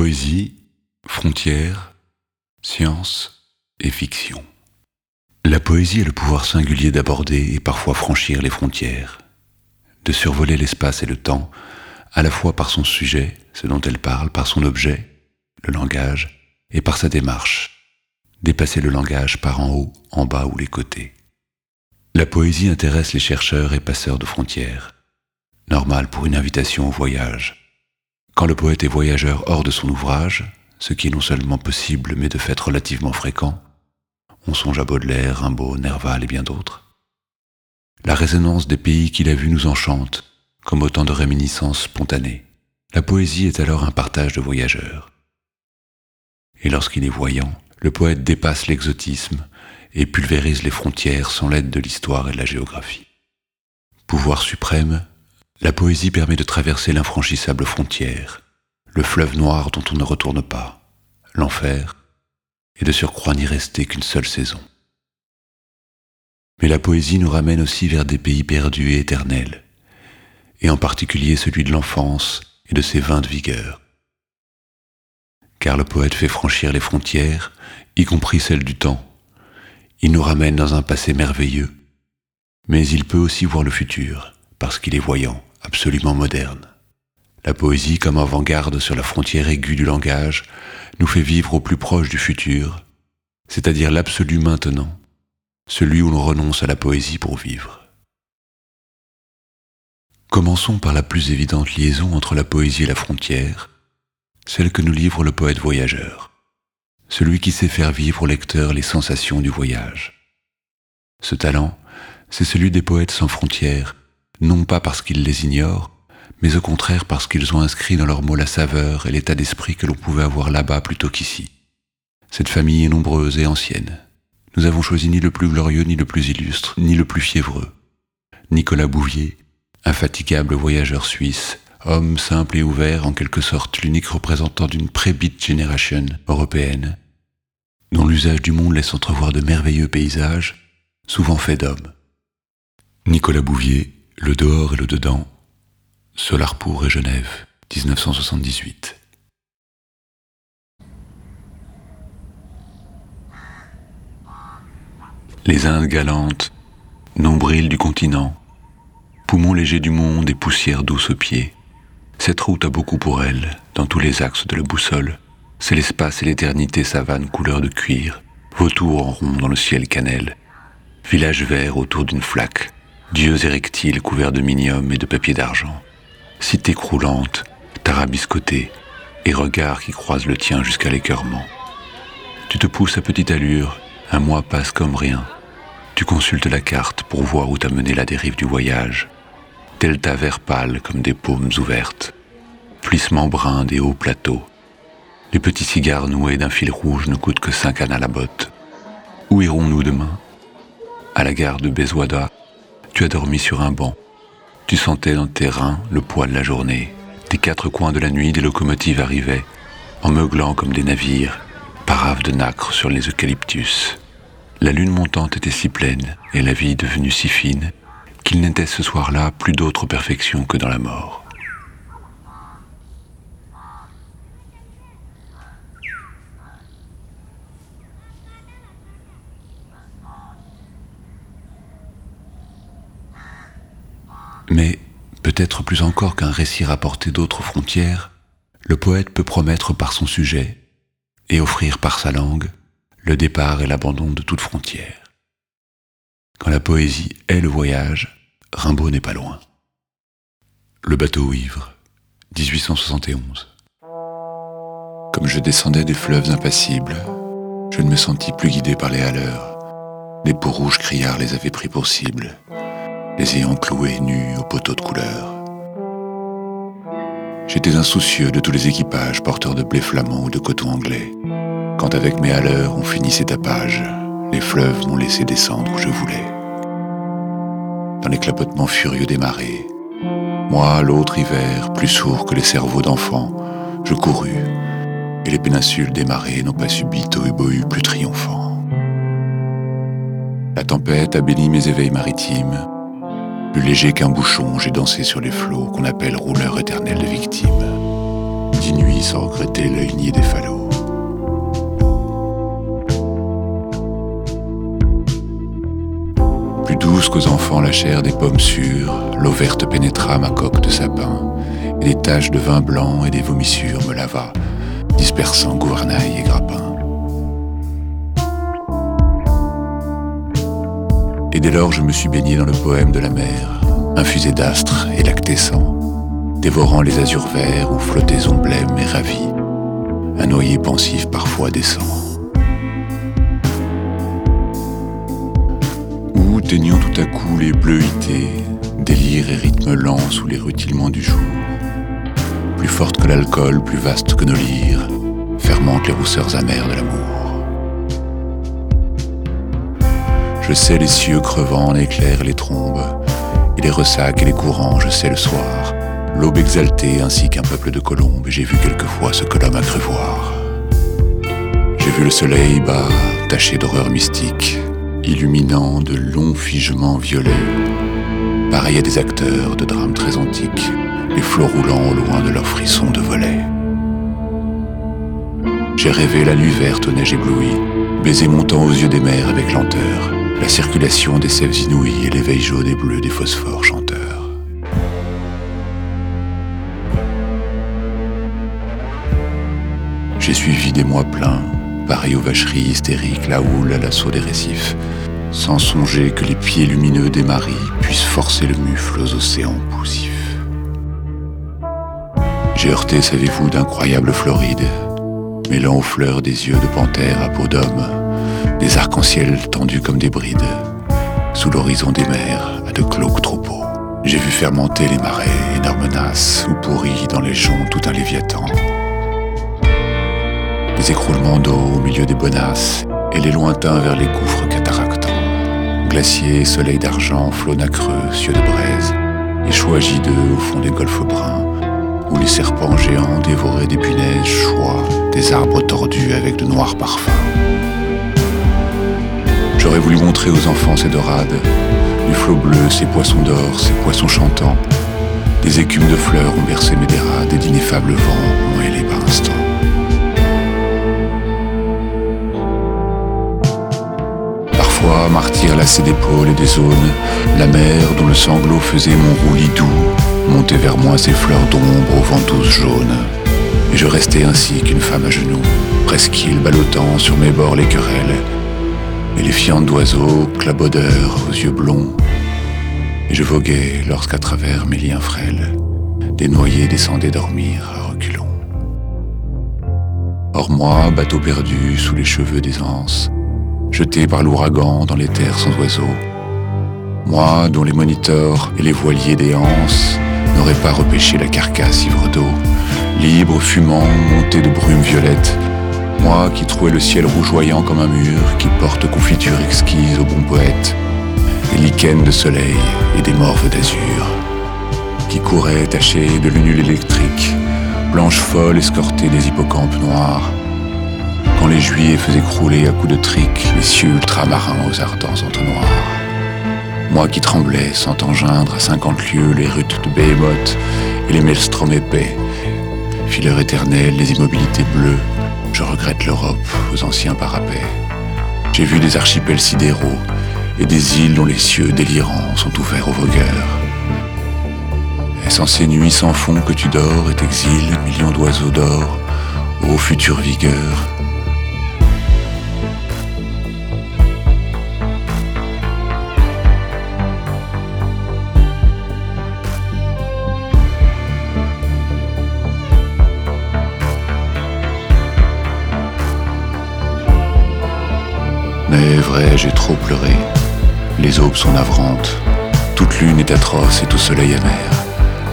Poésie, frontières, science et fiction. La poésie a le pouvoir singulier d'aborder et parfois franchir les frontières, de survoler l'espace et le temps, à la fois par son sujet, ce dont elle parle, par son objet, le langage, et par sa démarche, dépasser le langage par en haut, en bas ou les côtés. La poésie intéresse les chercheurs et passeurs de frontières, normal pour une invitation au voyage. Quand le poète est voyageur hors de son ouvrage, ce qui est non seulement possible mais de fait relativement fréquent, on songe à Baudelaire, Rimbaud, Nerval et bien d'autres. La résonance des pays qu'il a vus nous enchante, comme autant de réminiscences spontanées. La poésie est alors un partage de voyageurs. Et lorsqu'il est voyant, le poète dépasse l'exotisme et pulvérise les frontières sans l'aide de l'histoire et de la géographie. Pouvoir suprême, la poésie permet de traverser l'infranchissable frontière, le fleuve noir dont on ne retourne pas, l'enfer, et de surcroît n'y rester qu'une seule saison. Mais la poésie nous ramène aussi vers des pays perdus et éternels, et en particulier celui de l'enfance et de ses vins de vigueur. Car le poète fait franchir les frontières, y compris celles du temps. Il nous ramène dans un passé merveilleux, mais il peut aussi voir le futur, parce qu'il est voyant, absolument moderne. La poésie, comme avant-garde sur la frontière aiguë du langage, nous fait vivre au plus proche du futur, c'est-à-dire l'absolu maintenant, celui où l'on renonce à la poésie pour vivre. Commençons par la plus évidente liaison entre la poésie et la frontière, celle que nous livre le poète voyageur, celui qui sait faire vivre au lecteur les sensations du voyage. Ce talent, c'est celui des poètes sans frontières, non pas parce qu'ils les ignorent, mais au contraire parce qu'ils ont inscrit dans leurs mots la saveur et l'état d'esprit que l'on pouvait avoir là-bas plutôt qu'ici. Cette famille est nombreuse et ancienne. Nous avons choisi ni le plus glorieux, ni le plus illustre, ni le plus fiévreux. Nicolas Bouvier, infatigable voyageur suisse, homme simple et ouvert, en quelque sorte l'unique représentant d'une pré-beat generation européenne, dont l'usage du monde laisse entrevoir de merveilleux paysages, souvent faits d'hommes. Nicolas Bouvier, Le dehors et le dedans, Solarpour et Genève, 1978. Les Indes galantes, nombril du continent, poumons légers du monde et poussière douce aux pieds. Cette route a beaucoup pour elle, dans tous les axes de la boussole. C'est l'espace et l'éternité savane couleur de cuir, vautour en rond dans le ciel cannelle, village vert autour d'une flaque, dieux érectiles couverts de minium et de papier d'argent cité croulante, tarabiscotée, et regard qui croise le tien jusqu'à l'écœurement. Tu te pousses à petite allure, un mois passe comme rien. Tu consultes la carte pour voir où t'a mené la dérive du voyage. Delta vert pâle comme des paumes ouvertes. Plissement brun des hauts plateaux. Les petits cigares noués d'un fil rouge ne coûtent que cinq années à la botte. Où irons-nous demain? À la gare de Bezouada, tu as dormi sur un banc. Tu sentais dans tes reins le poids de la journée. Des quatre coins de la nuit, des locomotives arrivaient, en meuglant comme des navires, paraves de nacre sur les eucalyptus. La lune montante était si pleine, et la vie devenue si fine, qu'il n'était ce soir-là plus d'autre perfection que dans la mort. Mais, peut-être plus encore qu'un récit rapporté d'autres frontières, le poète peut promettre par son sujet et offrir par sa langue le départ et l'abandon de toute frontière. Quand la poésie est le voyage, Rimbaud n'est pas loin. Le bateau ivre, 1871. Comme je descendais des fleuves impassibles, je ne me sentis plus guidé par les haleurs. Les peaux rouges criards les avaient pris pour cible les ayant cloués nus au poteau de couleur. J'étais insoucieux de tous les équipages porteurs de blé flamand ou de coton anglais. Quand avec mes haleurs on finissait tapage, les fleuves m'ont laissé descendre où je voulais. Dans les clapotements furieux des marées, moi, l'autre hiver, plus sourd que les cerveaux d'enfants, je courus, et les péninsules des marées n'ont pas subi tohu plus triomphant. La tempête a béni mes éveils maritimes, plus léger qu'un bouchon, j'ai dansé sur les flots qu'on appelle rouleurs éternels de victimes. dix nuits sans regretter l'œil nié des falots. Plus douce qu'aux enfants la chair des pommes sûres, l'eau verte pénétra ma coque de sapin, et des taches de vin blanc et des vomissures me lava, dispersant gouvernail et grappin. Et dès lors je me suis baigné dans le poème de la mer, infusé d'astres et lactescents, dévorant les azurs verts où flottaison blême et ravie, un noyer pensif parfois descend. Où teignant tout à coup les bleuités, délire et rythme lent sous les rutilements du jour, plus forte que l'alcool, plus vaste que nos lyres, fermente les rousseurs amères de l'amour. Je sais les cieux crevant en éclairs les trombes, et les ressacs et les courants, je sais le soir, l'aube exaltée ainsi qu'un peuple de colombes, et j'ai vu quelquefois ce que l'homme a cru voir. J'ai vu le soleil bas, taché d'horreur mystique, illuminant de longs figements violets, pareil à des acteurs de drames très antiques, les flots roulant au loin de leurs frissons de volets. J'ai rêvé la nuit verte aux neiges éblouies, baiser montant aux yeux des mers avec lenteur, la circulation des sèves inouïes et l'éveil jaune et bleu des phosphores chanteurs. J'ai suivi des mois pleins, pareil aux vacheries hystériques, la houle à l'assaut des récifs, sans songer que les pieds lumineux des maris puissent forcer le mufle aux océans poussifs. J'ai heurté, savez-vous, d'incroyables Florides, mêlant aux fleurs des yeux de panthère à peau d'homme, des arcs-en-ciel tendus comme des brides, sous l'horizon des mers à de glauques troupeaux. J'ai vu fermenter les marais, énormes nasses, ou pourris dans les joncs tout un léviathan. Des écroulements d'eau au milieu des bonasses, et les lointains vers les gouffres cataractants. Glaciers, soleil d'argent, flots nacreux, cieux de braise, et choix gideux au fond des golfes bruns, où les serpents géants dévoraient des punaises choix, des arbres tordus avec de noirs parfums. J'aurais voulu montrer aux enfants ces dorades, du flot bleu, ces poissons d'or, ces poissons chantants. Des écumes de fleurs ont bercé mes dérades, et d'ineffables vents ont hélé par instants. Parfois, martyr lassé d'épaules et des zones, la mer dont le sanglot faisait mon roulis doux, montait vers moi ses fleurs d'ombre aux ventouses jaunes. Et je restais ainsi qu'une femme à genoux, presqu'île ballottant sur mes bords les querelles, et les fientes d'oiseaux clabaudeurs aux yeux blonds. Et je voguais lorsqu'à travers mes liens frêles, des noyés descendaient dormir à reculons. Or moi, bateau perdu sous les cheveux des anses, jeté par l'ouragan dans les terres sans oiseaux, moi dont les moniteurs et les voiliers des anses n'auraient pas repêché la carcasse ivre d'eau, libre, fumant, monté de brume violette, moi qui trouvais le ciel rougeoyant comme un mur, qui porte confiture exquise au bon poète, des lichens de soleil et des morves d'azur, qui courait taché de lunule électrique, blanche folle escortée des hippocampes noirs, quand les juillet faisaient crouler à coups de trique les cieux ultramarins aux ardents entonnoirs. Moi qui tremblais, sans engeindre à cinquante lieues les rutes de Behemoth et les maelstroms épais, fileurs éternels, les immobilités bleues, je regrette l'Europe aux anciens parapets. J'ai vu des archipels sidéraux et des îles dont les cieux délirants sont ouverts aux vogueurs. Est-ce en ces nuits sans fond que tu dors et t'exiles, millions d'oiseaux d'or, ô future vigueur Mais vrai, j'ai trop pleuré. Les aubes sont navrantes. Toute lune est atroce et tout soleil amer.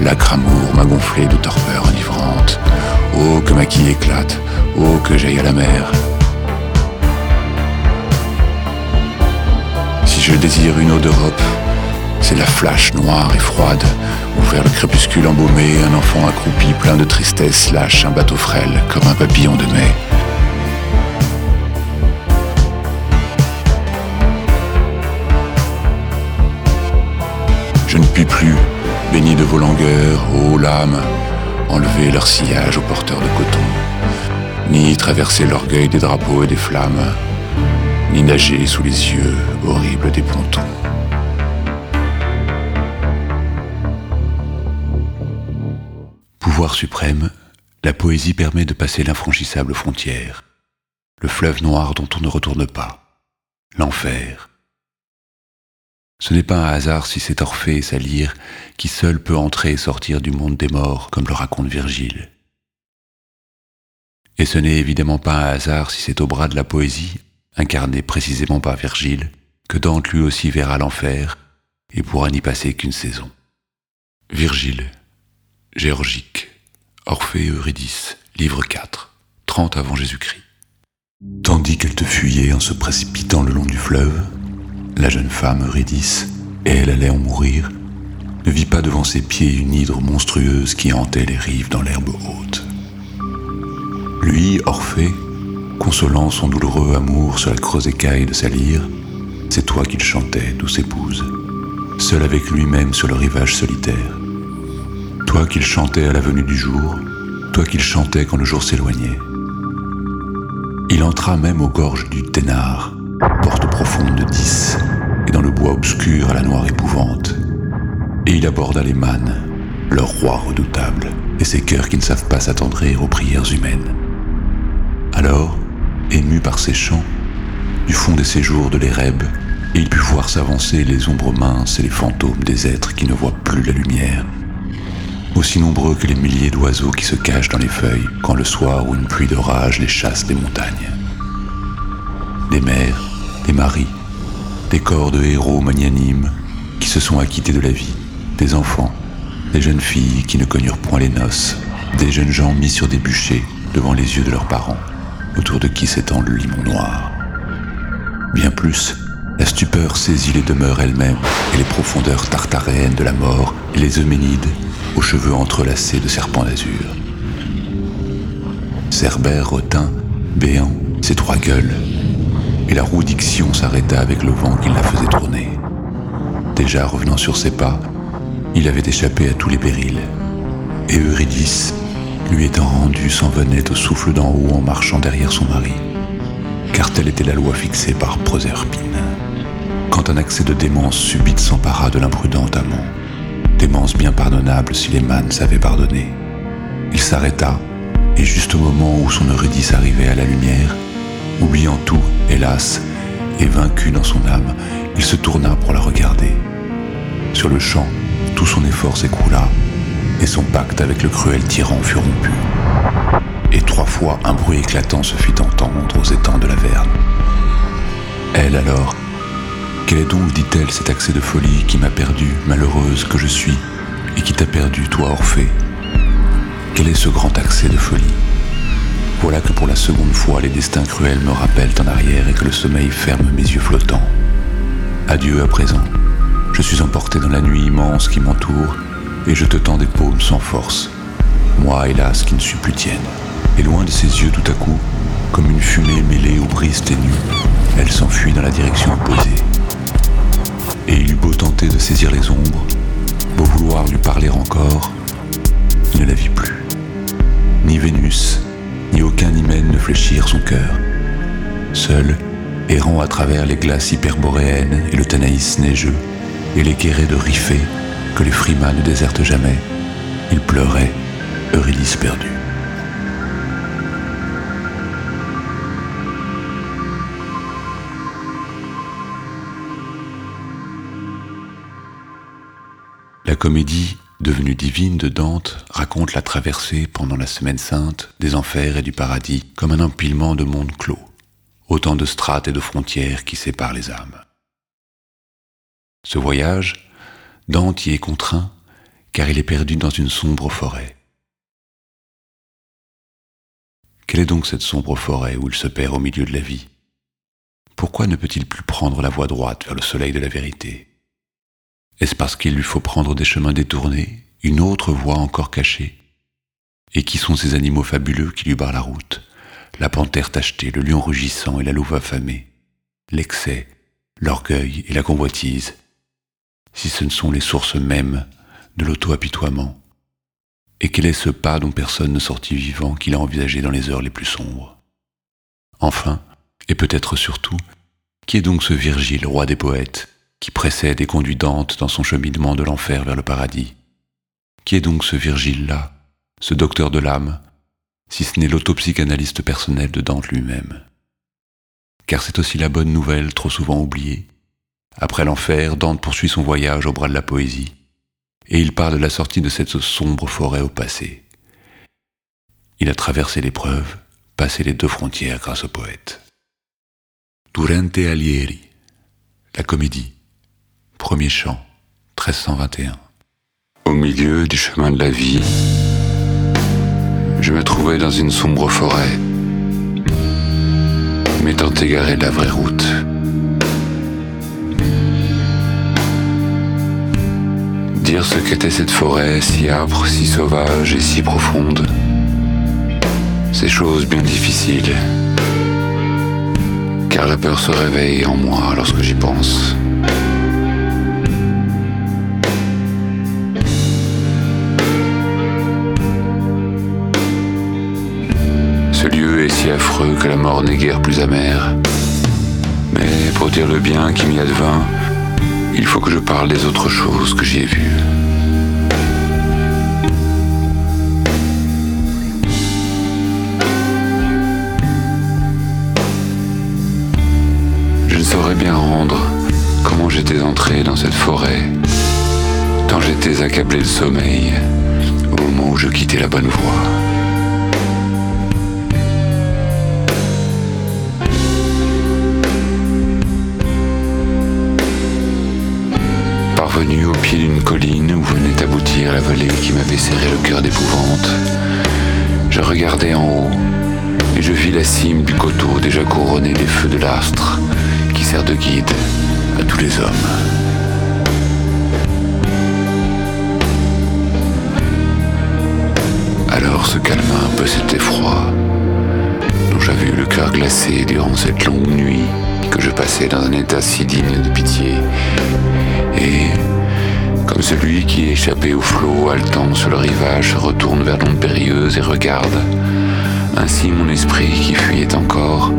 L'acre amour m'a gonflé de torpeur enivrante. Oh, que ma quille éclate. Oh, que j'aille à la mer. Si je désire une eau d'Europe, c'est la flash noire et froide, où vers le crépuscule embaumé, un enfant accroupi plein de tristesse lâche un bateau frêle comme un papillon de mai. Je ne puis plus, baigné de vos langueurs, ô lame, enlever leur sillage aux porteurs de coton, ni traverser l'orgueil des drapeaux et des flammes, ni nager sous les yeux horribles des pontons. Pouvoir suprême, la poésie permet de passer l'infranchissable frontière, le fleuve noir dont on ne retourne pas, l'enfer. Ce n'est pas un hasard si c'est Orphée et sa lyre qui seul peut entrer et sortir du monde des morts, comme le raconte Virgile. Et ce n'est évidemment pas un hasard si c'est au bras de la poésie, incarné précisément par Virgile, que Dante lui aussi verra l'enfer et pourra n'y passer qu'une saison. Virgile, Géorgique, Orphée Eurydice, livre 4, 30 avant Jésus-Christ. Tandis qu'elle te fuyait en se précipitant le long du fleuve, la jeune femme Eurydice, et elle allait en mourir, ne vit pas devant ses pieds une hydre monstrueuse qui hantait les rives dans l'herbe haute. Lui, Orphée, consolant son douloureux amour sur la creuse écaille de sa lyre, c'est toi qu'il chantait, douce épouse, seul avec lui-même sur le rivage solitaire. Toi qu'il chantait à la venue du jour, toi qu'il chantait quand le jour s'éloignait. Il entra même aux gorges du Ténard, porte profonde de dix, et dans le bois obscur à la noire épouvante. Et il aborda les mânes, leur roi redoutable, et ces cœurs qui ne savent pas s'attendrir aux prières humaines. Alors, ému par ces chants, du fond des séjours de l'Érèbe, il put voir s'avancer les ombres minces et les fantômes des êtres qui ne voient plus la lumière, aussi nombreux que les milliers d'oiseaux qui se cachent dans les feuilles quand le soir ou une pluie d'orage les chasse des montagnes. Des mères, des maris, des corps de héros magnanimes qui se sont acquittés de la vie, des enfants, des jeunes filles qui ne connurent point les noces, des jeunes gens mis sur des bûchers devant les yeux de leurs parents, autour de qui s'étend le limon noir. Bien plus, la stupeur saisit les demeures elles-mêmes et les profondeurs tartaréennes de la mort et les euménides aux cheveux entrelacés de serpents d'azur. Cerbère retint, béant, ses trois gueules, et la roue d'Ixion s'arrêta avec le vent qui la faisait tourner. Déjà revenant sur ses pas, il avait échappé à tous les périls, et Eurydice, lui étant rendue, s'en venait au souffle d'en haut en marchant derrière son mari, car telle était la loi fixée par Proserpine. Quand un accès de démence subite s'empara de l'imprudent amant, démence bien pardonnable si les mânes savaient pardonner. Il s'arrêta, et juste au moment où son Eurydice arrivait à la lumière, oubliant tout, hélas, et vaincu dans son âme, il se tourna pour la regarder. Sur le champ, tout son effort s'écroula, et son pacte avec le cruel tyran fut rompu. Et trois fois un bruit éclatant se fit entendre aux étangs de la Verne. Elle alors, quel est donc, dit-elle, cet accès de folie qui m'a perdu, malheureuse que je suis, et qui t'a perdu, toi, Orphée? Quel est ce grand accès de folie? Voilà que pour la seconde fois les destins cruels me rappellent en arrière et que le sommeil ferme mes yeux flottants. Adieu à présent. Je suis emporté dans la nuit immense qui m'entoure, et je te tends des paumes sans force. Moi, hélas, qui ne suis plus tienne. Et loin de ses yeux tout à coup, comme une fumée mêlée aux brises ténues, elle s'enfuit dans la direction opposée et il eut beau tenter de saisir les ombres, beau vouloir lui parler encore, il ne la vit plus. Ni Vénus, ni aucun hymen ne fléchirent son cœur. Seul, errant à travers les glaces hyperboréennes et le Tanaïs neigeux, et les de Riffé que les frimas ne désertent jamais, il pleurait, Eurydice perdue. La comédie, devenue divine de Dante, raconte la traversée pendant la semaine sainte des enfers et du paradis comme un empilement de mondes clos, autant de strates et de frontières qui séparent les âmes. Ce voyage, Dante y est contraint car il est perdu dans une sombre forêt. Quelle est donc cette sombre forêt où il se perd au milieu de la vie? Pourquoi ne peut-il plus prendre la voie droite vers le soleil de la vérité? Est-ce parce qu'il lui faut prendre des chemins détournés, une autre voie encore cachée Et qui sont ces animaux fabuleux qui lui barrent la route? La panthère tachetée, le lion rugissant et la louve affamée. L'excès, l'orgueil et la convoitise. Si ce ne sont les sources mêmes de l'auto-apitoiement. Et quel est ce pas dont personne ne sortit vivant qu'il a envisagé dans les heures les plus sombres? Enfin, et peut-être surtout, qui est donc ce Virgile, roi des poètes, qui précède et conduit Dante dans son cheminement de l'enfer vers le paradis Qui est donc ce Virgile-là, ce docteur de l'âme, si ce n'est l'autopsychanalyste personnel de Dante lui-même? Car c'est aussi la bonne nouvelle trop souvent oubliée. Après l'enfer, Dante poursuit son voyage au bras de la poésie, et il part de la sortie de cette sombre forêt au passé. Il a traversé l'épreuve, passé les deux frontières grâce au poète. Durante Alieri, la comédie, premier chant, 1321. Au milieu du chemin de la vie, je me trouvais dans une sombre forêt, m'étant égaré de la vraie route. Dire ce qu'était cette forêt si âpre, si sauvage et si profonde, c'est chose bien difficile car la peur se réveille en moi lorsque j'y pense. Que la mort n'est guère plus amère. Mais pour dire le bien qui m'y advint, il faut que je parle des autres choses que j'y ai vues. saurais bien rendre comment j'étais entré dans cette forêt, tant j'étais accablé de sommeil au moment où je quittais la bonne voie. Pied d'une colline où venait aboutir la vallée qui m'avait serré le cœur d'épouvante, je regardais en haut et je vis la cime du coteau déjà couronnée des feux de l'astre sert de guide à tous les hommes. Alors se calma un peu cet effroi dont j'avais eu le cœur glacé durant cette longue nuit que je passais dans un état si digne de pitié. Et comme celui qui échappé au flot haletant sur le rivage retourne vers l'onde périlleuse et regarde, ainsi mon esprit qui fuyait encore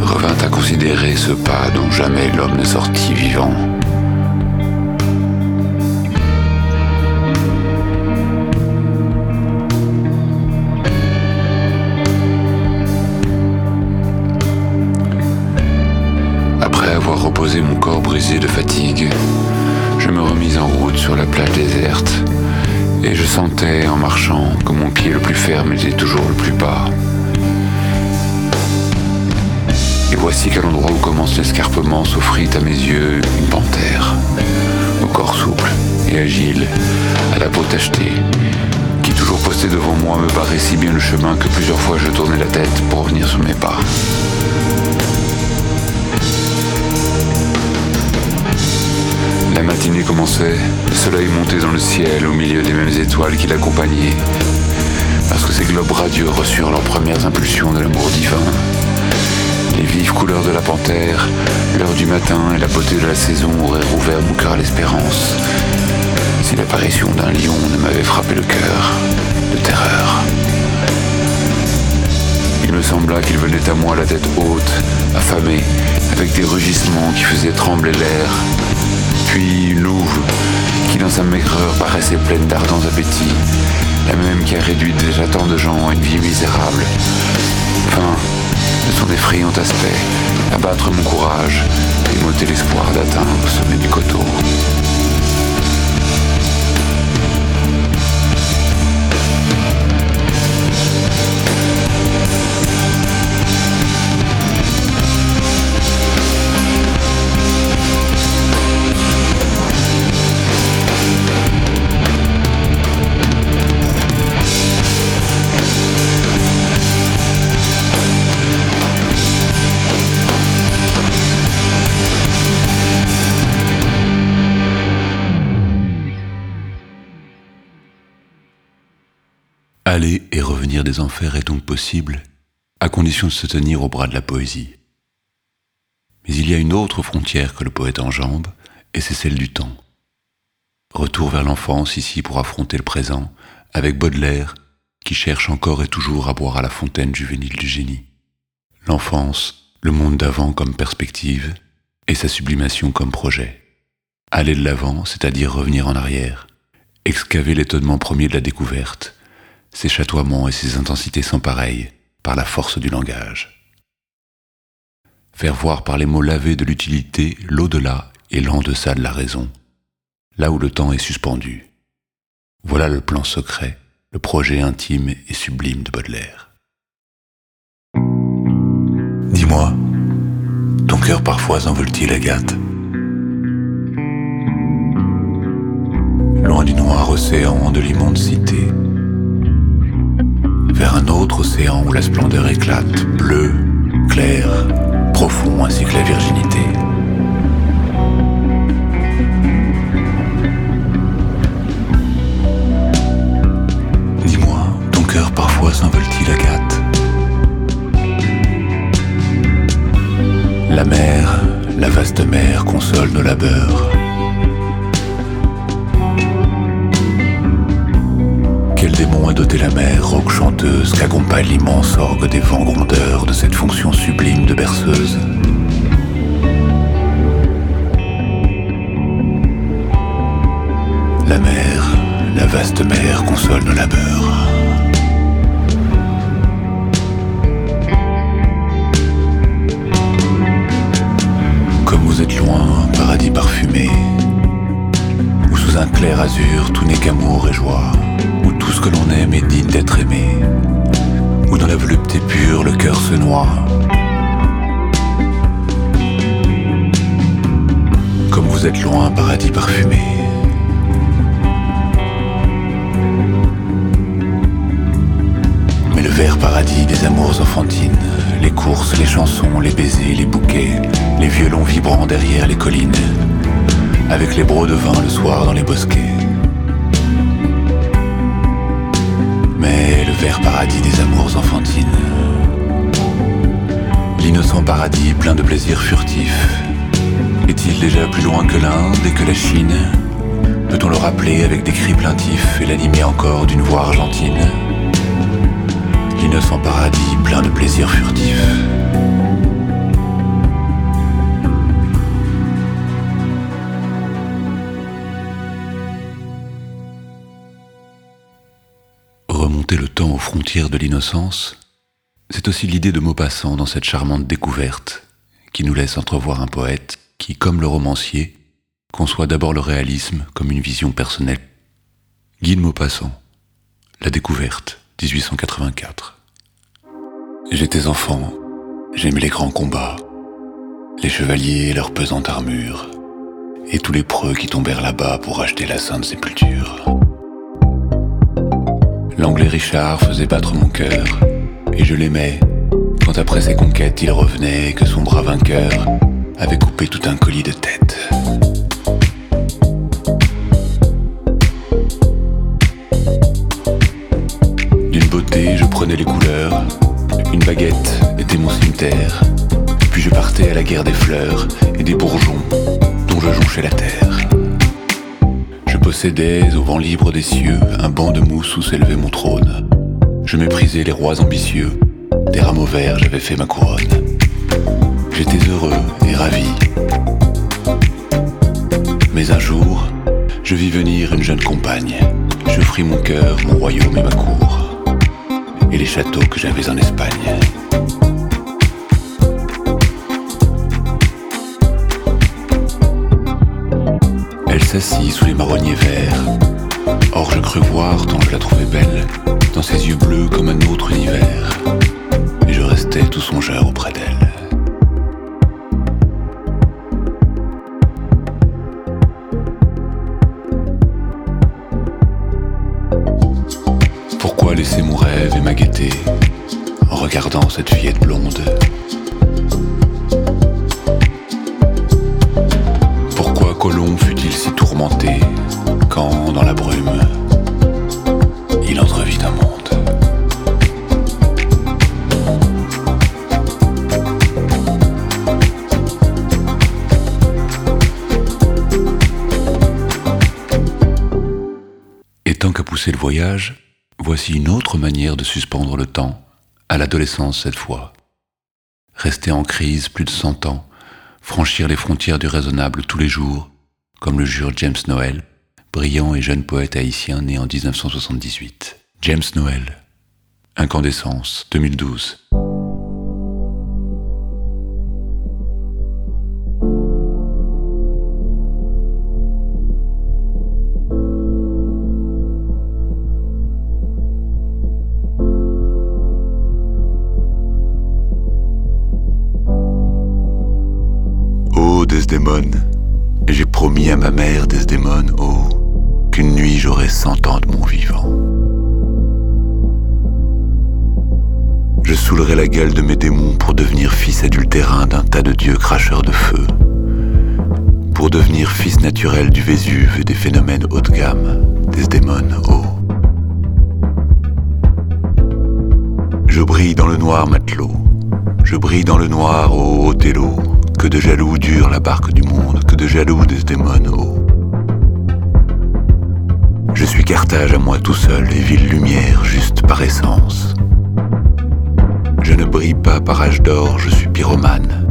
revint à considérer ce pas dont jamais l'homme ne sortit vivant. Sentais en marchant que mon pied le plus ferme était toujours le plus bas. Et voici qu'à l'endroit où commence l'escarpement s'offrit à mes yeux une panthère, au corps souple et agile, à la peau tachetée, qui toujours postée devant moi me barrait si bien le chemin que plusieurs fois je tournais la tête pour revenir sur mes pas. Matinée commençait, le soleil montait dans le ciel au milieu des mêmes étoiles qui l'accompagnaient, parce que ces globes radieux reçurent leurs premières impulsions de l'amour divin les vives couleurs de la panthère, l'heure du matin et la beauté de la saison auraient rouvert mon cœur à l'espérance. Si l'apparition d'un lion ne m'avait frappé le cœur de terreur. Il me sembla qu'il venait à moi la tête haute, affamée, avec des rugissements qui faisaient trembler l'air. Puis une louve, qui dans sa maigreur paraissait pleine d'ardents appétits, la même qui a réduit déjà tant de gens à une vie misérable. Enfin, de son effrayant aspect, abattre mon courage et m'ôter l'espoir d'atteindre le sommet du coteau. Aller et revenir des enfers est donc possible, à condition de se tenir au bras de la poésie. Mais il y a une autre frontière que le poète enjambe, et c'est celle du temps. Retour vers l'enfance ici pour affronter le présent, avec Baudelaire, qui cherche encore et toujours à boire à la fontaine juvénile du génie. L'enfance, le monde d'avant comme perspective, et sa sublimation comme projet. Aller de l'avant, c'est-à-dire revenir en arrière, excaver l'étonnement premier de la découverte, ses chatoiements et ses intensités sans pareil, par la force du langage. Faire voir par les mots lavés de l'utilité l'au-delà et l'en-deçà de la raison, là où le temps est suspendu. Voilà le plan secret, le projet intime et sublime de Baudelaire. Dis-moi, ton cœur parfois s'envole-t-il, Agathe? Loin du noir océan de l'immonde cité, vers un autre océan où la splendeur éclate, bleu, clair, profond ainsi que la virginité. Dis-moi, ton cœur parfois s'envole-t-il, Agathe? La mer, la vaste mer console nos labeurs. Quel démon a doté la mer, roque chanteuse, qu'accompagne l'immense orgue des vents grondeurs de cette fonction sublime de berceuse La mer, la vaste mer console nos labeurs. Comme vous êtes loin, paradis parfumé, où sous un clair azur tout n'est qu'amour et joie où tout ce que l'on aime est digne d'être aimé, où dans la volupté pure le cœur se noie. Comme vous êtes loin, paradis parfumé. Mais le vert paradis des amours enfantines, les courses, les chansons, les baisers, les bouquets, les violons vibrants derrière les collines, avec les brocs de vin le soir dans les bosquets. Vert paradis des amours enfantines. L'innocent paradis plein de plaisirs furtifs. Est-il déjà plus loin que l'Inde et que la Chine? Peut-on le rappeler avec des cris plaintifs et l'animer encore d'une voix argentine? L'innocent paradis plein de plaisirs furtifs. Frontières de l'innocence, c'est aussi l'idée de Maupassant dans cette charmante découverte qui nous laisse entrevoir un poète qui, comme le romancier, conçoit d'abord le réalisme comme une vision personnelle. Guy de Maupassant, La découverte, 1884. J'étais enfant, j'aimais les grands combats, les chevaliers et leur pesante armure, et tous les preux qui tombèrent là-bas pour acheter la sainte sépulture. L'anglais Richard faisait battre mon cœur, et je l'aimais, quand après ses conquêtes il revenait que son bras vainqueur avait coupé tout un colis de tête. D'une beauté, je prenais les couleurs, une baguette était mon cimetière, puis je partais à la guerre des fleurs et des bourgeons dont je jonchais la terre possédais au vent libre des cieux un banc de mousse où s'élevait mon trône. Je méprisais les rois ambitieux, des rameaux verts j'avais fait ma couronne. J'étais heureux et ravi. Mais un jour, je vis venir une jeune compagne. Je fris mon cœur, mon royaume et ma cour, et les châteaux que j'avais en Espagne. S'assit sous les marronniers verts. Or je crus voir, tant je la trouvais belle, dans ses yeux bleus comme un autre univers. Et je restais tout songeur auprès d'elle. Pourquoi laisser mon rêve et ma gaieté en regardant cette fillette blonde? Colomb fut-il si tourmenté quand, dans la brume, il entrevit un monde Et tant qu'à pousser le voyage, voici une autre manière de suspendre le temps, à l'adolescence cette fois. Rester en crise plus de cent ans, franchir les frontières du raisonnable tous les jours, comme le jure James Noel, brillant et jeune poète haïtien né en 1978. James Noel, Incandescence, 2012. Du Vésuve et des phénomènes haut de gamme, Desdémone, oh. Je brille dans le noir, matelot, je brille dans le noir, ô Othello, que de jaloux dure la barque du monde, que de jaloux Desdémone, oh. Je suis Carthage à moi tout seul et ville lumière juste par essence. Je ne brille pas par âge d'or, je suis pyromane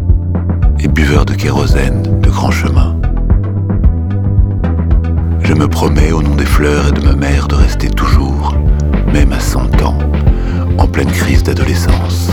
et buveur de kérosène de grand chemin. Je me promets au nom des fleurs et de ma mère de rester toujours, même à cent ans, en pleine crise d'adolescence.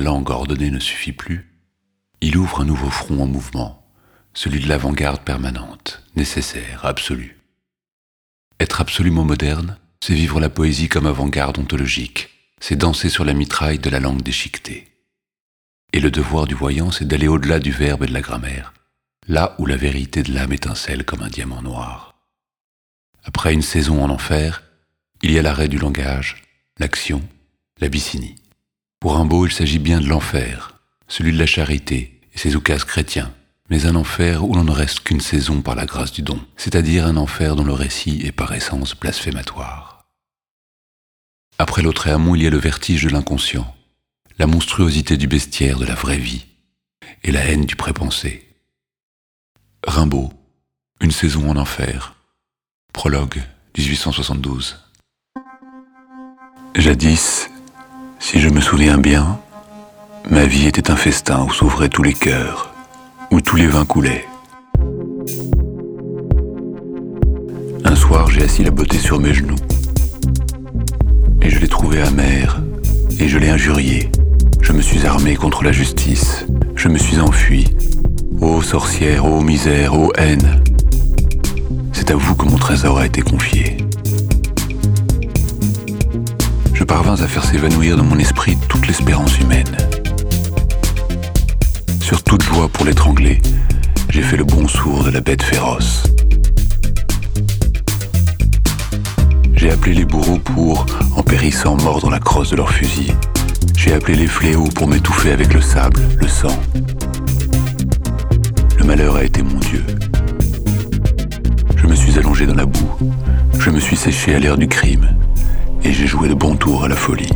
La langue ordonnée ne suffit plus, il ouvre un nouveau front en mouvement, celui de l'avant-garde permanente, nécessaire, absolue. Être absolument moderne, c'est vivre la poésie comme avant-garde ontologique, c'est danser sur la mitraille de la langue déchiquetée. Et le devoir du voyant, c'est d'aller au-delà du verbe et de la grammaire, là où la vérité de l'âme étincelle comme un diamant noir. Après une saison en enfer, il y a l'arrêt du langage, l'action, l'abyssinie. Pour Rimbaud, il s'agit bien de l'enfer, celui de la charité et ses oukases chrétiens, mais un enfer où l'on ne reste qu'une saison par la grâce du don, c'est-à-dire un enfer dont le récit est par essence blasphématoire. Après l'autre amont, il y a le vertige de l'inconscient, la monstruosité du bestiaire de la vraie vie et la haine du prépensé. Rimbaud, une saison en enfer. Prologue, 1872. Jadis, si je me souviens bien, ma vie était un festin où s'ouvraient tous les cœurs, où tous les vins coulaient. Un soir, j'ai assis la beauté sur mes genoux, et je l'ai trouvée amère, et je l'ai injuriée. Je me suis armé contre la justice, je me suis enfui. Ô sorcière, ô misère, ô haine, c'est à vous que mon trésor a été confié parvins à faire s'évanouir dans mon esprit toute l'espérance humaine. Sur toute joie pour l'étrangler, j'ai fait le bon sourd de la bête féroce. J'ai appelé les bourreaux pour, en périssant, mordre la crosse de leur fusil. J'ai appelé les fléaux pour m'étouffer avec le sable, le sang. Le malheur a été mon Dieu. Je me suis allongé dans la boue. Je me suis séché à l'air du crime et j'ai joué de bon tour à la folie.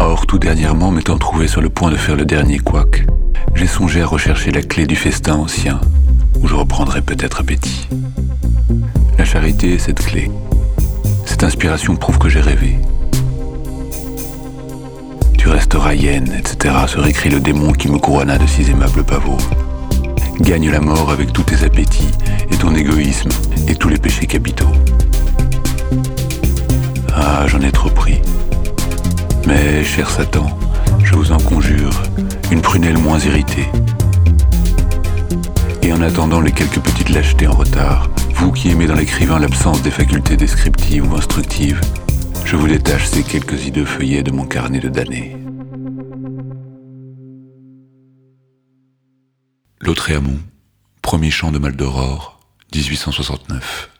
Or, tout dernièrement, m'étant trouvé sur le point de faire le dernier couac, j'ai songé à rechercher la clé du festin ancien, où je reprendrai peut-être appétit. La charité est cette clé. Cette inspiration prouve que j'ai rêvé. Tu resteras hyène, etc., se récrit le démon qui me couronna de six aimables pavots gagne la mort avec tous tes appétits et ton égoïsme et tous les péchés capitaux. Ah, j'en ai trop pris. Mais, cher Satan, je vous en conjure, une prunelle moins irritée. Et en attendant les quelques petites lâchetés en retard, vous qui aimez dans l'écrivain l'absence des facultés descriptives ou instructives, je vous détache ces quelques hideux feuillets de mon carnet de damnés. Lautréamont, premier chant de Maldoror, 1869.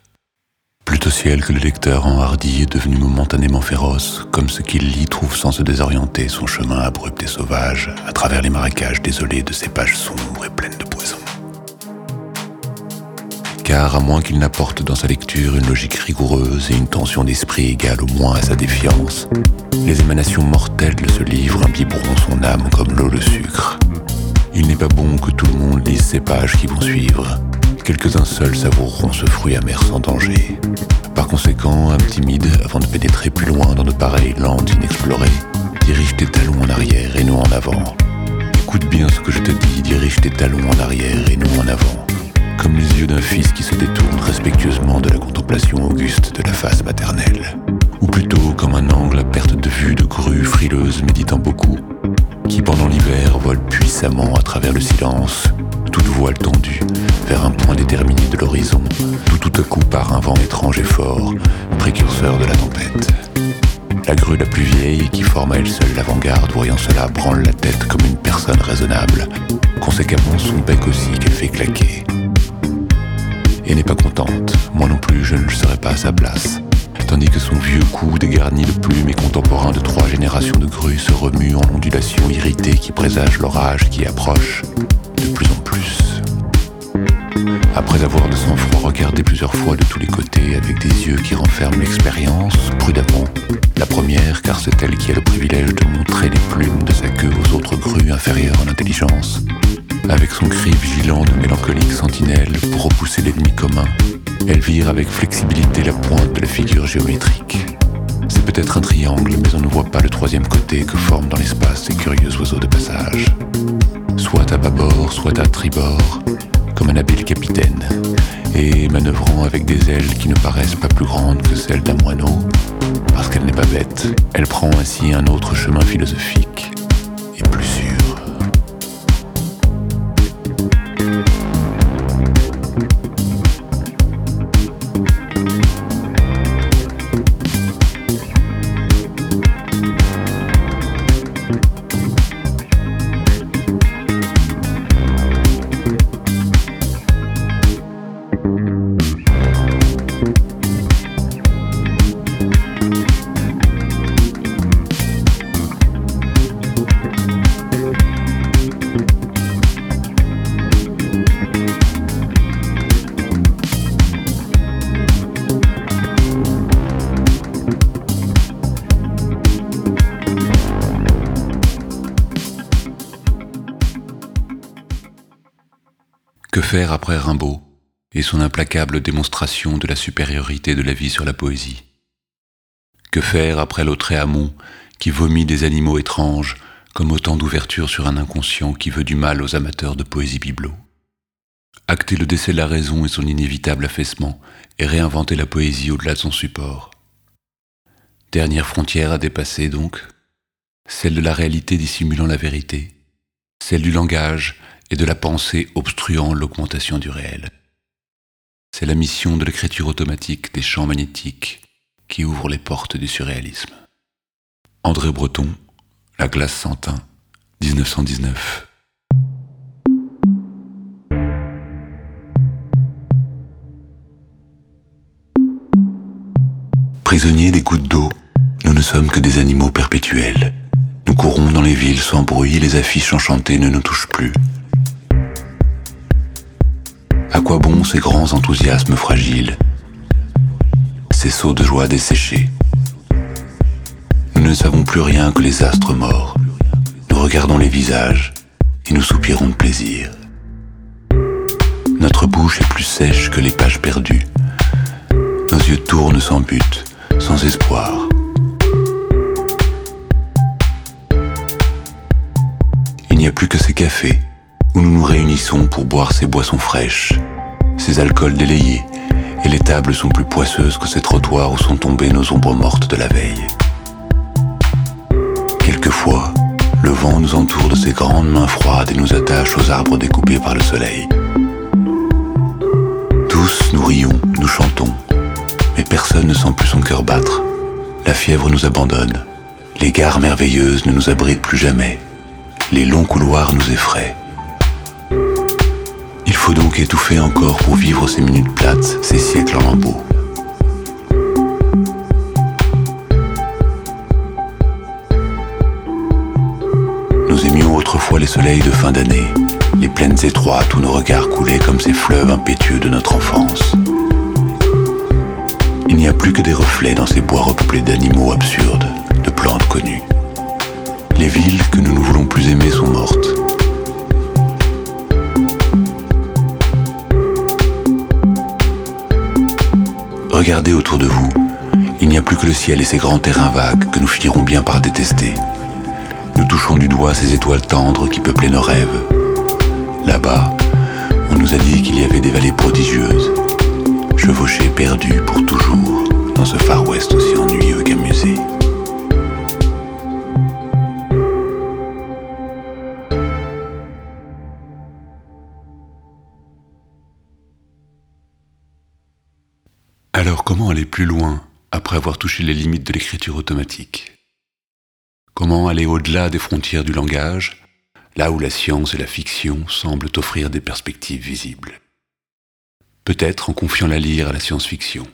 Plus C'est au ciel que le lecteur enhardi est devenu momentanément féroce, comme ce qu'il lit trouve sans se désorienter son chemin abrupt et sauvage à travers les marécages désolés de ces pages sombres et pleines de poison. Car à moins qu'il n'apporte dans sa lecture une logique rigoureuse et une tension d'esprit égale au moins à sa défiance, les émanations mortelles de ce livre imbiberont son âme comme l'eau le sucre. Il n'est pas bon que tout le monde lise ces pages qui vont suivre, quelques-uns seuls savoureront ce fruit amer sans danger. Par conséquent, âme timide, avant de pénétrer plus loin dans de pareilles landes inexplorées, dirige tes talons en arrière et non en avant. Écoute bien ce que je te dis, dirige tes talons en arrière et non en avant. Comme les yeux d'un fils qui se détourne respectueusement de la contemplation auguste de la face maternelle. Ou plutôt comme un angle à perte de vue de grue frileuse méditant beaucoup, qui pendant l'hiver vole puissamment à travers le silence, toute voile tendue, vers un point déterminé de l'horizon, tout tout à coup par un vent étrange et fort, précurseur de la tempête. La grue la plus vieille, qui forme à elle seule l'avant-garde, voyant cela, branle la tête comme une personne raisonnable, conséquemment son bec aussi qu'elle fait claquer. Et n'est pas contente, moi non plus je ne serais pas à sa place tandis que son vieux cou dégarni de plumes et contemporain de trois générations de grues se remue en ondulations irritées qui présagent l'orage qui approche de plus en plus. Après avoir de sang-froid regardé plusieurs fois de tous les côtés avec des yeux qui renferment l'expérience, prudemment, la première car c'est elle qui a le privilège de montrer les plumes de sa queue aux autres grues inférieures en intelligence, avec son cri vigilant de mélancolique sentinelle pour repousser l'ennemi commun, elle vire avec flexibilité la pointe de la figure géométrique. C'est peut-être un triangle, mais on ne voit pas le troisième côté que forment dans l'espace ces curieux oiseaux de passage. Soit à bâbord, soit à tribord, comme un habile capitaine, et manœuvrant avec des ailes qui ne paraissent pas plus grandes que celles d'un moineau, parce qu'elle n'est pas bête, elle prend ainsi un autre chemin philosophique et plus implacable démonstration de la supériorité de la vie sur la poésie Que faire après Lautréamont qui vomit des animaux étranges comme autant d'ouvertures sur un inconscient qui veut du mal aux amateurs de poésie bibelot Acter le décès de la raison et son inévitable affaissement et réinventer la poésie au-delà de son support. Dernière frontière à dépasser donc, celle de la réalité dissimulant la vérité, celle du langage et de la pensée obstruant l'augmentation du réel. C'est la mission de l'écriture automatique des champs magnétiques qui ouvre les portes du surréalisme. André Breton, La glace sans teint, 1919. Prisonniers des gouttes d'eau, nous ne sommes que des animaux perpétuels. Nous courons dans les villes sans bruit, les affiches enchantées ne nous touchent plus. À quoi bon ces grands enthousiasmes fragiles Ces sauts de joie desséchés Nous ne savons plus rien que les astres morts. Nous regardons les visages et nous soupirons de plaisir. Notre bouche est plus sèche que les pages perdues. Nos yeux tournent sans but, sans espoir. Il n'y a plus que ces cafés où nous nous réunissons pour boire ces boissons fraîches, ces alcools délayés, et les tables sont plus poisseuses que ces trottoirs où sont tombées nos ombres mortes de la veille. Quelquefois, le vent nous entoure de ses grandes mains froides et nous attache aux arbres découpés par le soleil. Tous nous rions, nous chantons, mais personne ne sent plus son cœur battre. La fièvre nous abandonne, les gares merveilleuses ne nous abritent plus jamais, les longs couloirs nous effraient faut donc étouffer encore pour vivre ces minutes plates, ces siècles en lambeaux. Nous aimions autrefois les soleils de fin d'année, les plaines étroites où nos regards coulaient comme ces fleuves impétueux de notre enfance. Il n'y a plus que des reflets dans ces bois repeuplés d'animaux absurdes, de plantes connues. Les villes que nous ne voulons plus aimer sont mortes. Regardez autour de vous, il n'y a plus que le ciel et ses grands terrains vagues que nous finirons bien par détester. Nous touchons du doigt ces étoiles tendres qui peuplaient nos rêves. Là-bas, on nous a dit qu'il y avait des vallées prodigieuses, chevauchées perdues pour toujours dans ce Far West aussi ennuyeux qu'amusé. Alors comment aller plus loin après avoir touché les limites de l'écriture automatique? Comment aller au-delà des frontières du langage, là où la science et la fiction semblent offrir des perspectives visibles? Peut-être en confiant la lire à la science-fiction.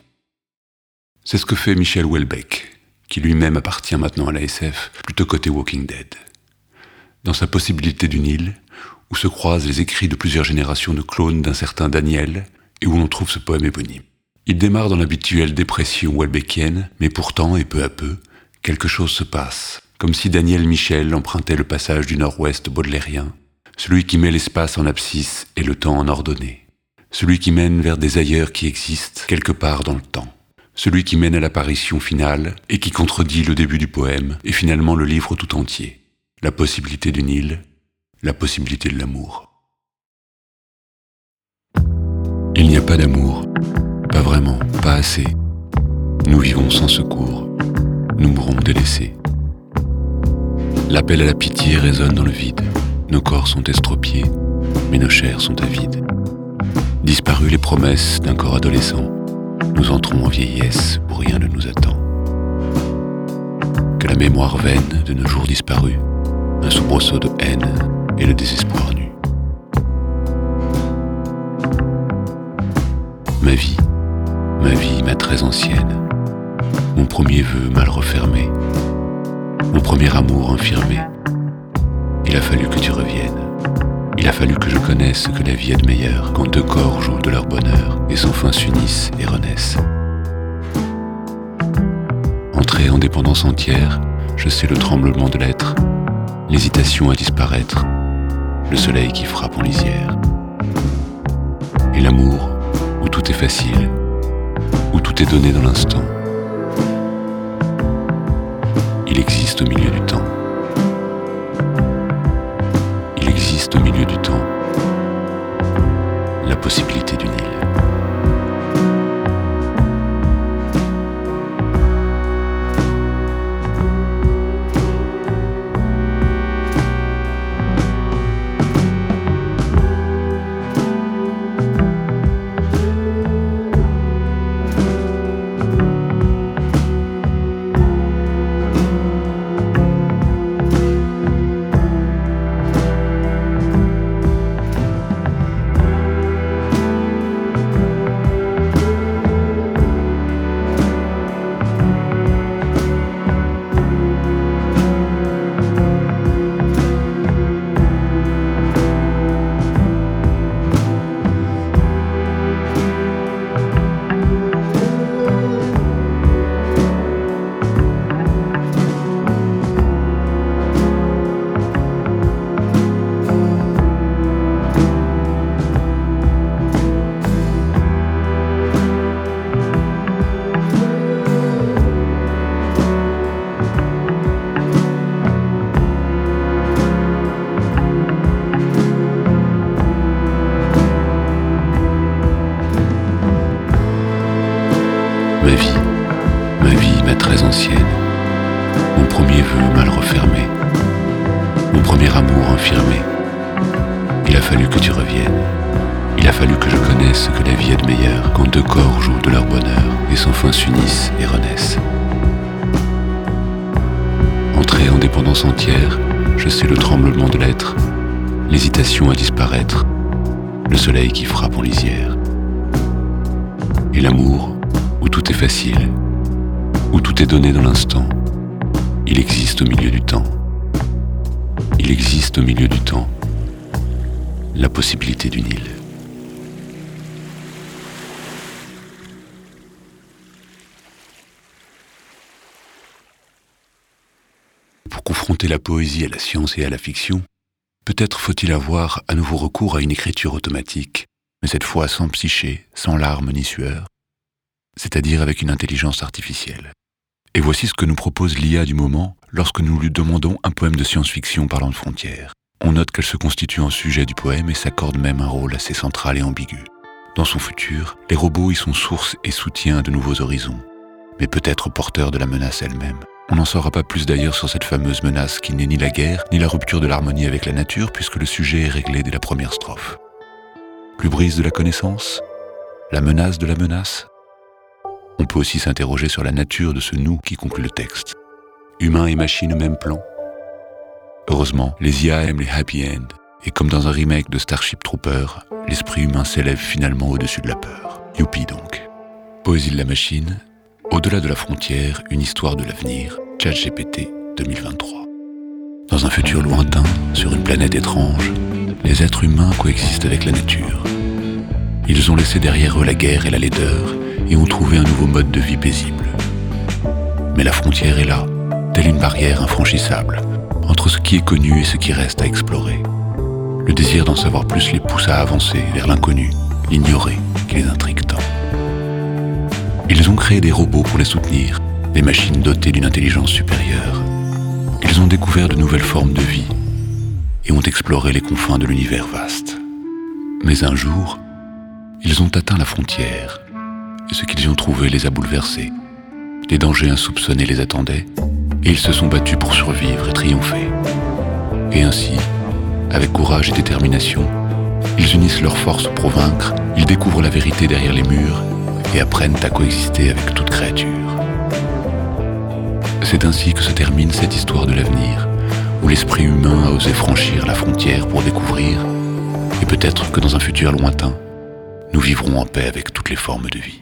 C'est ce que fait Michel Houellebecq, qui lui-même appartient maintenant à la SF, plutôt côté Walking Dead. Dans sa possibilité d'une île, où se croisent les écrits de plusieurs générations de clones d'un certain Daniel, et où l'on trouve ce poème éponyme. Il démarre dans l'habituelle dépression Houellebecqienne, mais pourtant, et peu à peu, quelque chose se passe, comme si Daniel Michel empruntait le passage du nord-ouest baudelairien, celui qui met l'espace en abscisse et le temps en ordonnée, celui qui mène vers des ailleurs qui existent quelque part dans le temps, celui qui mène à l'apparition finale et qui contredit le début du poème et finalement le livre tout entier, la possibilité d'une île, la possibilité de l'amour. Il n'y a pas d'amour, pas vraiment, pas assez. Nous vivons sans secours, nous mourons délaissés. L'appel à la pitié résonne dans le vide. Nos corps sont estropiés, mais nos chairs sont avides. Disparues les promesses d'un corps adolescent, nous entrons en vieillesse où rien ne nous attend. Que la mémoire vaine de nos jours disparus, un soubresaut de haine et le désespoir nu. Ma vie, ma vie, ma très ancienne, mon premier vœu mal refermé, mon premier amour infirmé. Il a fallu que tu reviennes. Il a fallu que je connaisse que la vie a de meilleur quand deux corps jouent de leur bonheur et sans fin s'unissent et renaissent. Entré en dépendance entière, je sais le tremblement de l'être, l'hésitation à disparaître, le soleil qui frappe en lisière. Et l'amour, où tout est facile, où tout est donné dans l'instant. Il existe au milieu du temps. Il existe au milieu du temps la possibilité d'une île. Soleil qui frappe en lisière. Et l'amour, où tout est facile, où tout est donné dans l'instant. Il existe au milieu du temps. il existe au milieu du temps la possibilité d'une île. Pour confronter la poésie à la science et à la fiction, peut-être faut-il avoir à nouveau recours à une écriture automatique, mais cette fois sans psyché, sans larmes ni sueur, c'est-à-dire avec une intelligence artificielle. Et voici ce que nous propose l'IA du moment lorsque nous lui demandons un poème de science-fiction parlant de frontières. On note qu'elle se constitue en sujet du poème et s'accorde même un rôle assez central et ambigu. Dans son futur, les robots y sont source et soutien de nouveaux horizons, mais peut-être porteurs de la menace elle-même. On n'en saura pas plus d'ailleurs sur cette fameuse menace qui n'est ni la guerre, ni la rupture de l'harmonie avec la nature, puisque le sujet est réglé dès la première strophe. Plus brise de la connaissance La menace de la menace On peut aussi s'interroger sur la nature de ce nous qui conclut le texte. Humain et machine au même plan Heureusement, les IA aiment les happy end, et comme dans un remake de Starship Trooper, l'esprit humain s'élève finalement au-dessus de la peur. Youpi donc. Poésie de la machine, au-delà de la frontière, une histoire de l'avenir, ChatGPT 2023. Dans un futur lointain, sur une planète étrange, les êtres humains coexistent avec la nature. Ils ont laissé derrière eux la guerre et la laideur et ont trouvé un nouveau mode de vie paisible. Mais la frontière est là, telle une barrière infranchissable, entre ce qui est connu et ce qui reste à explorer. Le désir d'en savoir plus les pousse à avancer vers l'inconnu, l'ignoré qui les intrigue tant. Ils ont créé des robots pour les soutenir, des machines dotées d'une intelligence supérieure. Ils ont découvert de nouvelles formes de vie et ont exploré les confins de l'univers vaste. Mais un jour, ils ont atteint la frontière et ce qu'ils y ont trouvé les a bouleversés. Des dangers insoupçonnés les attendaient et ils se sont battus pour survivre et triompher. Et ainsi, avec courage et détermination, ils unissent leurs forces pour vaincre, ils découvrent la vérité derrière les murs et apprennent à coexister avec toute créature. C'est ainsi que se termine cette histoire de l'avenir, où l'esprit humain a osé franchir la frontière pour découvrir, et peut-être que dans un futur lointain, nous vivrons en paix avec toutes les formes de vie.